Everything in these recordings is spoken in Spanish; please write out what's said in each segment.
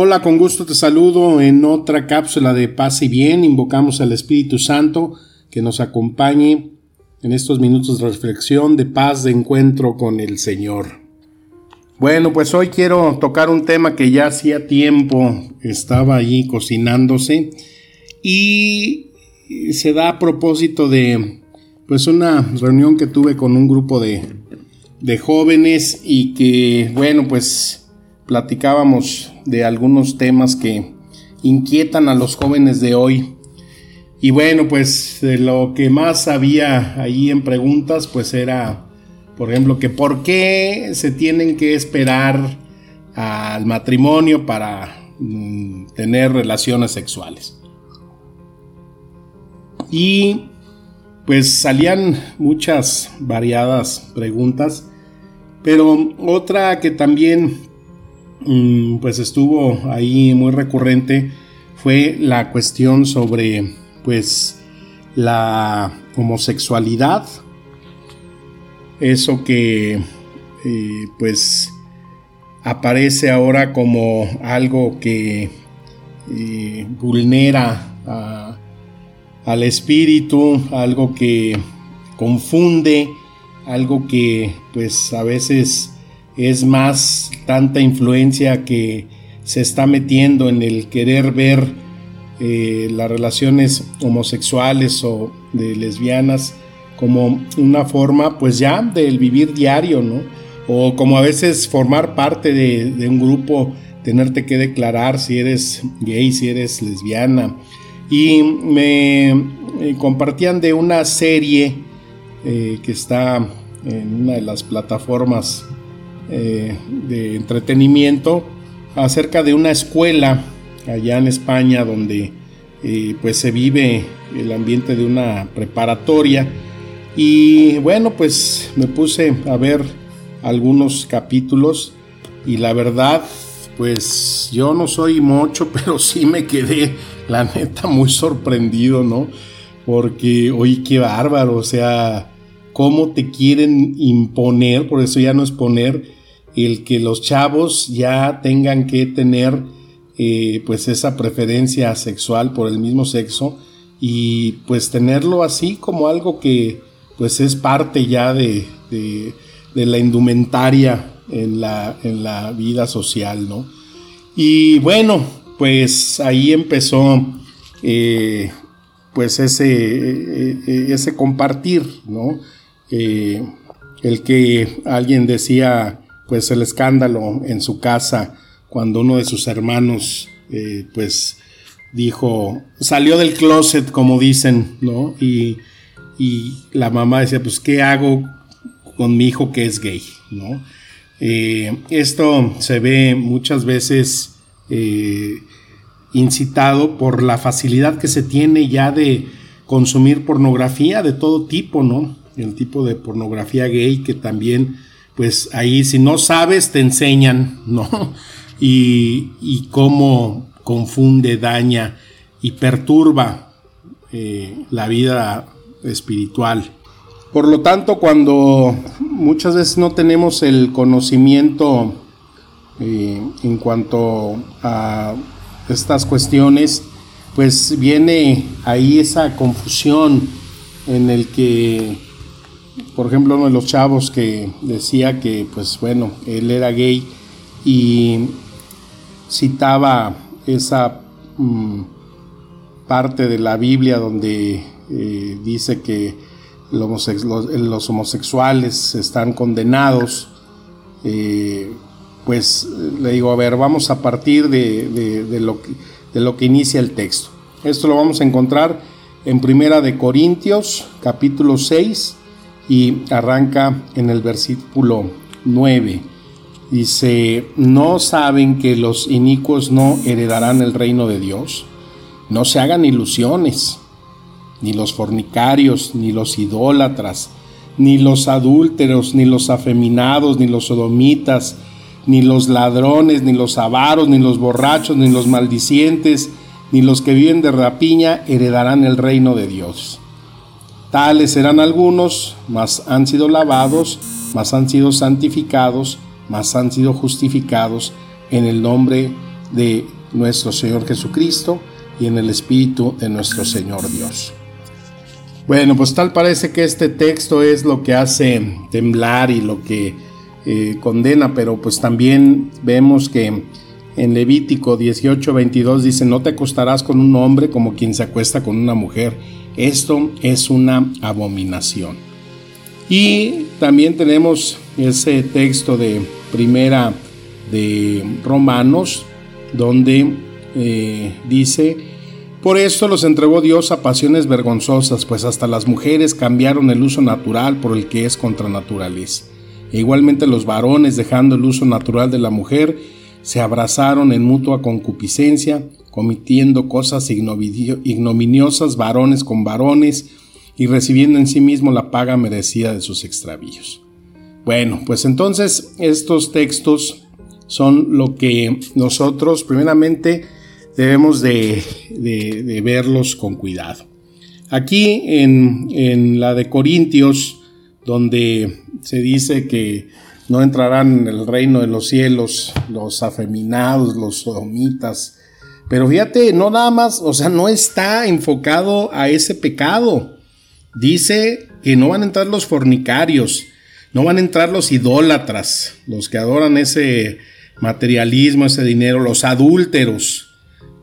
Hola, con gusto te saludo en otra cápsula de paz y bien. Invocamos al Espíritu Santo que nos acompañe en estos minutos de reflexión, de paz, de encuentro con el Señor. Bueno, pues hoy quiero tocar un tema que ya hacía tiempo estaba allí cocinándose y se da a propósito de pues una reunión que tuve con un grupo de, de jóvenes y que bueno pues platicábamos de algunos temas que inquietan a los jóvenes de hoy. Y bueno, pues de lo que más había ahí en preguntas, pues era, por ejemplo, que por qué se tienen que esperar al matrimonio para mm, tener relaciones sexuales. Y pues salían muchas variadas preguntas, pero otra que también pues estuvo ahí muy recurrente fue la cuestión sobre pues la homosexualidad. Eso que eh, pues aparece ahora como algo que eh, vulnera al espíritu algo que confunde algo que pues a veces es más tanta influencia que se está metiendo en el querer ver eh, las relaciones homosexuales o de lesbianas como una forma pues ya del vivir diario, ¿no? O como a veces formar parte de, un grupo, tenerte que declarar si eres gay, si eres lesbiana. Y me compartían de una serie eh, que está en una de las plataformas eh, de entretenimiento acerca de una escuela allá en España donde eh, pues se vive el ambiente de una preparatoria. Y bueno pues me puse a ver algunos capítulos y la verdad pues yo no soy mucho pero sí me quedé la neta muy sorprendido no porque oye qué bárbaro o sea cómo te quieren imponer por eso ya no es poner el que los chavos ya tengan que tener eh, pues esa preferencia sexual por el mismo sexo y pues tenerlo así como algo que pues es parte ya de, la indumentaria en la, en la, vida social, ¿no? Y bueno, pues ahí empezó eh, pues ese, eh, ese compartir, ¿no? el que alguien decía, pues el escándalo en su casa cuando uno de sus hermanos eh, pues dijo, salió del closet como dicen, ¿no? Y, la mamá decía, pues ¿qué hago con mi hijo que es gay, ¿no? Eh, esto se ve muchas veces eh, incitado por la facilidad que se tiene ya de consumir pornografía de todo tipo, ¿no? El tipo de pornografía gay que también pues ahí si no sabes te enseñan, ¿no? Y, cómo confunde, daña y perturba eh, la vida espiritual. Por lo tanto, cuando muchas veces no tenemos el conocimiento eh, en cuanto a estas cuestiones, pues viene ahí esa confusión en el que por ejemplo, uno de los chavos que decía que, pues bueno, él era gay y citaba esa mm, parte de la Biblia donde eh, dice que los, homosexuales están condenados, eh, pues le digo, a ver, vamos a partir de, lo que, de lo que inicia el texto. Esto lo vamos a encontrar en Primera de Corintios, capítulo 6, y arranca en el versículo 9. Dice, ¿no saben que los inicuos no heredarán el reino de Dios? No se hagan ilusiones, ni los fornicarios, ni los idólatras, ni los adúlteros, ni los afeminados, ni los sodomitas, ni los ladrones, ni los avaros, ni los borrachos, ni los maldicientes, ni los que viven de rapiña heredarán el reino de Dios. Tales serán algunos, mas han sido lavados, mas han sido santificados, mas han sido justificados en el nombre de nuestro Señor Jesucristo y en el Espíritu de nuestro Señor Dios. Bueno, pues tal parece que este texto es lo que hace temblar y lo que eh, condena, pero pues también vemos que en Levítico 18, 22 dice, no te acostarás con un hombre como quien se acuesta con una mujer. Esto es una abominación. Y también tenemos ese texto de primera de Romanos, donde eh, dice, por esto los entregó Dios a pasiones vergonzosas, pues hasta las mujeres cambiaron el uso natural por el que es contra naturaleza. E igualmente los varones, dejando el uso natural de la mujer, se abrazaron en mutua concupiscencia, cometiendo cosas ignominiosas varones con varones y recibiendo en sí mismo la paga merecida de sus extravíos. Bueno, pues entonces estos textos son lo que nosotros primeramente debemos de, verlos con cuidado. Aquí en, en la de Corintios, donde se dice que no entrarán en el reino de los cielos los afeminados, los sodomitas. Pero fíjate, no nada más, o sea, no está enfocado a ese pecado. Dice que no van a entrar los fornicarios, no van a entrar los idólatras, los que adoran ese materialismo, ese dinero, los adúlteros.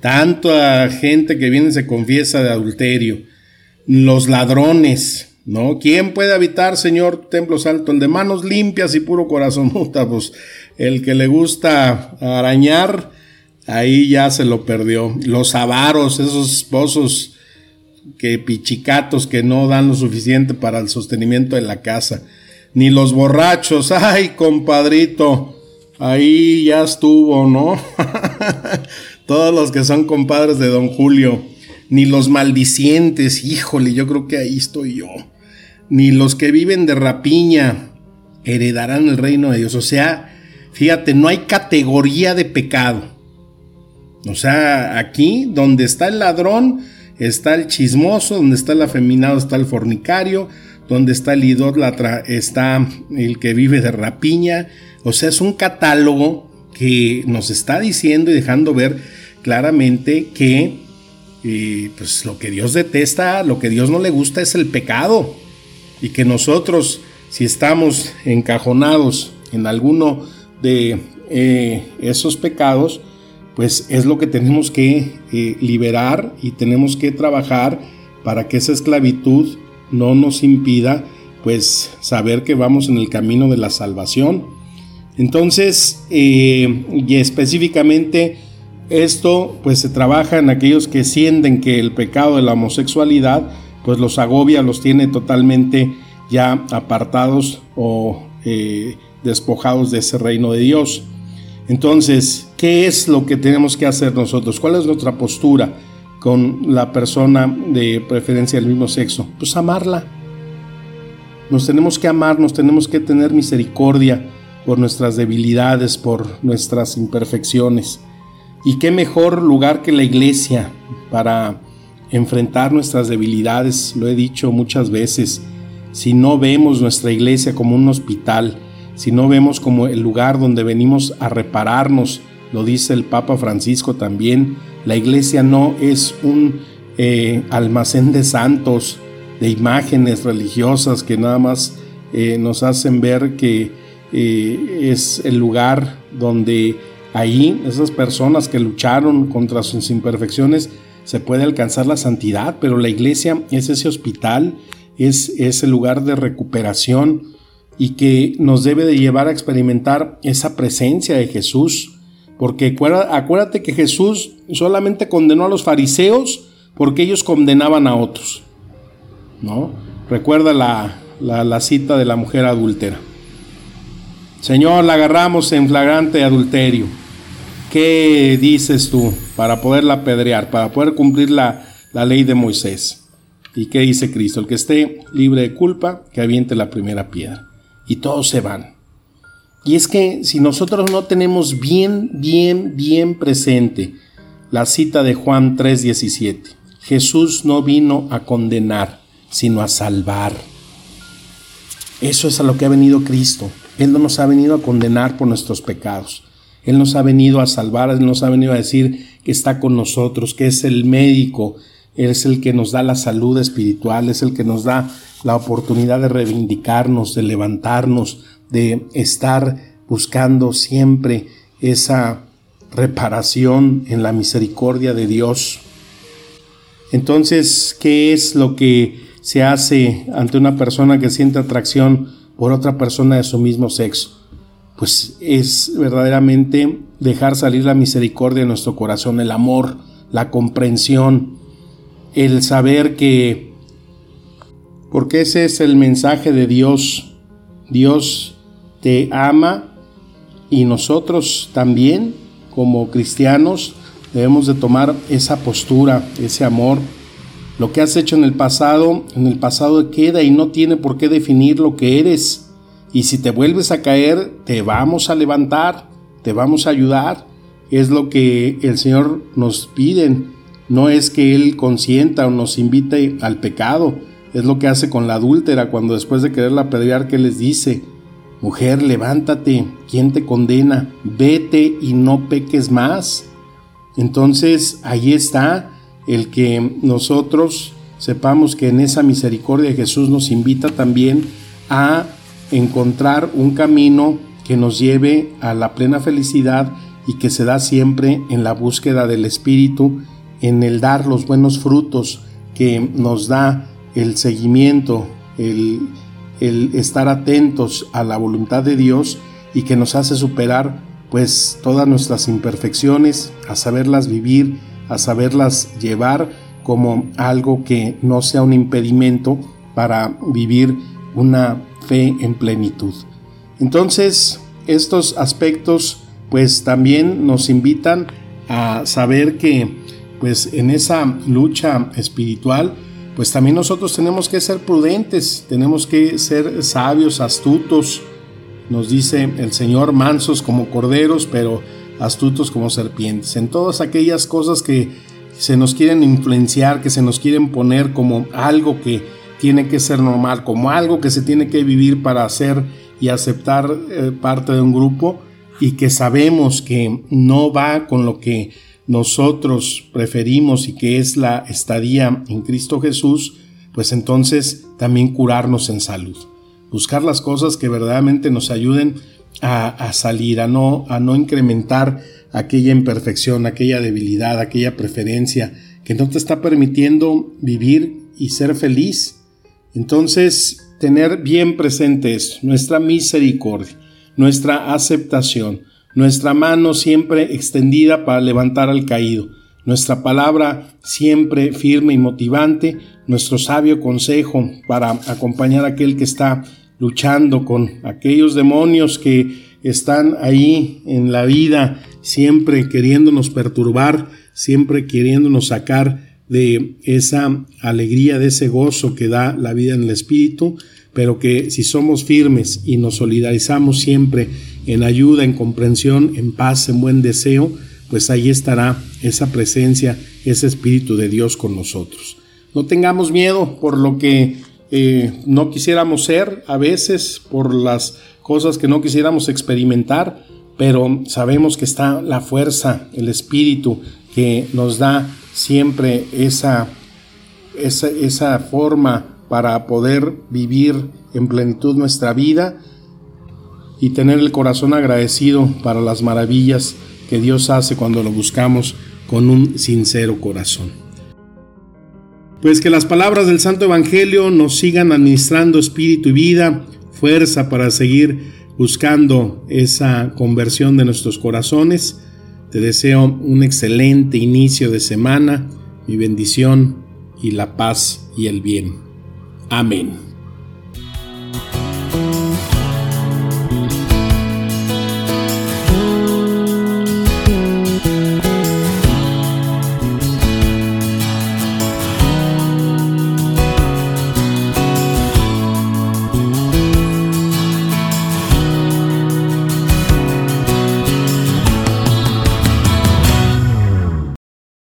Tanta gente que viene y se confiesa de adulterio. Los ladrones, ¿no? ¿Quién puede habitar, Señor, templo santo? El de manos limpias y puro corazón, pues el que le gusta arañar, ahí ya se lo perdió. Los avaros, esos esposos que pichicatos que no dan lo suficiente para el sostenimiento de la casa. Ni los borrachos, ay, compadrito, ahí ya estuvo, ¿no? Todos los que son compadres de don Julio ni los maldicientes, híjole, yo creo que ahí estoy yo ni los que viven de rapiña heredarán el reino de Dios. O sea, fíjate, no hay categoría de pecado. O sea, aquí donde está el ladrón, está el chismoso, donde está el afeminado, está el fornicario, donde está el idólatra, está el que vive de rapiña. O sea, es un catálogo que nos está diciendo y dejando ver claramente que eh, pues lo que Dios detesta, lo que Dios no le gusta es el pecado y que nosotros, si estamos encajonados en alguno de eh, esos pecados, pues es lo que tenemos que eh, liberar y tenemos que trabajar para que esa esclavitud no nos impida pues saber que vamos en el camino de la salvación. Entonces, eh, y específicamente esto pues se trabaja en aquellos que sienten que el pecado de la homosexualidad pues los agobia, los tiene totalmente ya apartados o eh, despojados de ese reino de Dios. Entonces, ¿qué es lo que tenemos que hacer nosotros? ¿Cuál es nuestra postura con la persona de preferencia del mismo sexo? Pues amarla. Nos tenemos que amar, nos tenemos que tener misericordia por nuestras debilidades, por nuestras imperfecciones. Y qué mejor lugar que la iglesia para enfrentar nuestras debilidades, lo he dicho muchas veces, si no vemos nuestra iglesia como un hospital, si no vemos como el lugar donde venimos a repararnos, lo dice el Papa Francisco también, la iglesia no es un eh, almacén de santos, de imágenes religiosas que nada más eh, nos hacen ver que eh, es el lugar donde ahí esas personas que lucharon contra sus imperfecciones se puede alcanzar la santidad, pero la iglesia es ese hospital, es ese lugar de recuperación y que nos debe de llevar a experimentar esa presencia de Jesús. Porque acuérdate que Jesús solamente condenó a los fariseos porque ellos condenaban a otros. ¿no? Recuerda la, la cita de la mujer adúltera. Señor, la agarramos en flagrante adulterio. ¿Qué dices tú para poderla apedrear, para poder cumplir la, la ley de Moisés? ¿Y qué dice Cristo? El que esté libre de culpa, que aviente la primera piedra. Y todos se van. Y es que si nosotros no tenemos bien, bien, bien presente la cita de Juan 3:17, Jesús no vino a condenar, sino a salvar. Eso es a lo que ha venido Cristo. Él no nos ha venido a condenar por nuestros pecados. Él nos ha venido a salvar, Él nos ha venido a decir que está con nosotros, que es el médico, es el que nos da la salud espiritual, es el que nos da la oportunidad de reivindicarnos, de levantarnos, de estar buscando siempre esa reparación en la misericordia de Dios. Entonces, ¿qué es lo que se hace ante una persona que siente atracción por otra persona de su mismo sexo? Pues es verdaderamente dejar salir la misericordia de nuestro corazón, el amor, la comprensión, el saber que, porque ese es el mensaje de Dios, Dios te ama y nosotros también como cristianos debemos de tomar esa postura, ese amor. Lo que has hecho en el pasado, en el pasado queda y no tiene por qué definir lo que eres. Y si te vuelves a caer, te vamos a levantar, te vamos a ayudar. Es lo que el Señor nos pide. No es que Él consienta o nos invite al pecado. Es lo que hace con la adúltera cuando después de quererla apedrear, que les dice? Mujer, levántate, ¿quién te condena? Vete y no peques más. Entonces ahí está el que nosotros sepamos que en esa misericordia Jesús nos invita también a encontrar un camino que nos lleve a la plena felicidad y que se da siempre en la búsqueda del Espíritu, en el dar los buenos frutos que nos da el seguimiento, el el estar atentos a la voluntad de Dios y que nos hace superar pues todas nuestras imperfecciones, a saberlas vivir, a saberlas llevar como algo que no sea un impedimento para vivir una fe en plenitud. Entonces, estos aspectos pues también nos invitan a saber que pues en esa lucha espiritual pues también nosotros tenemos que ser prudentes, tenemos que ser sabios, astutos. Nos dice el Señor, mansos como corderos, pero astutos como serpientes. En todas aquellas cosas que se nos quieren influenciar, que se nos quieren poner como algo que tiene que ser normal, como algo que se tiene que vivir para hacer y aceptar eh, parte de un grupo y que sabemos que no va con lo que nosotros preferimos y que es la estadía en Cristo Jesús, pues entonces también curarnos en salud. Buscar las cosas que verdaderamente nos ayuden a, salir, a no, a no incrementar aquella imperfección, aquella debilidad, aquella preferencia que no te está permitiendo vivir y ser feliz. Entonces, tener bien presente nuestra misericordia, nuestra aceptación, nuestra mano siempre extendida para levantar al caído, nuestra palabra siempre firme y motivante, nuestro sabio consejo para acompañar a aquel que está luchando con aquellos demonios que están ahí en la vida, siempre queriéndonos perturbar, siempre queriéndonos sacar de esa alegría, de ese gozo que da la vida en el Espíritu, pero que si somos firmes y nos solidarizamos siempre en ayuda, en comprensión, en paz, en buen deseo, pues ahí estará esa presencia, ese Espíritu de Dios con nosotros. No tengamos miedo por lo que eh, no quisiéramos ser a veces, por las cosas que no quisiéramos experimentar, pero sabemos que está la fuerza, el Espíritu que nos da siempre esa, esa, esa forma para poder vivir en plenitud nuestra vida y tener el corazón agradecido para las maravillas que Dios hace cuando lo buscamos con un sincero corazón. Pues que las palabras del Santo Evangelio nos sigan administrando espíritu y vida, fuerza para seguir buscando esa conversión de nuestros corazones. Te deseo un excelente inicio de semana, mi bendición y la paz y el bien. Amén.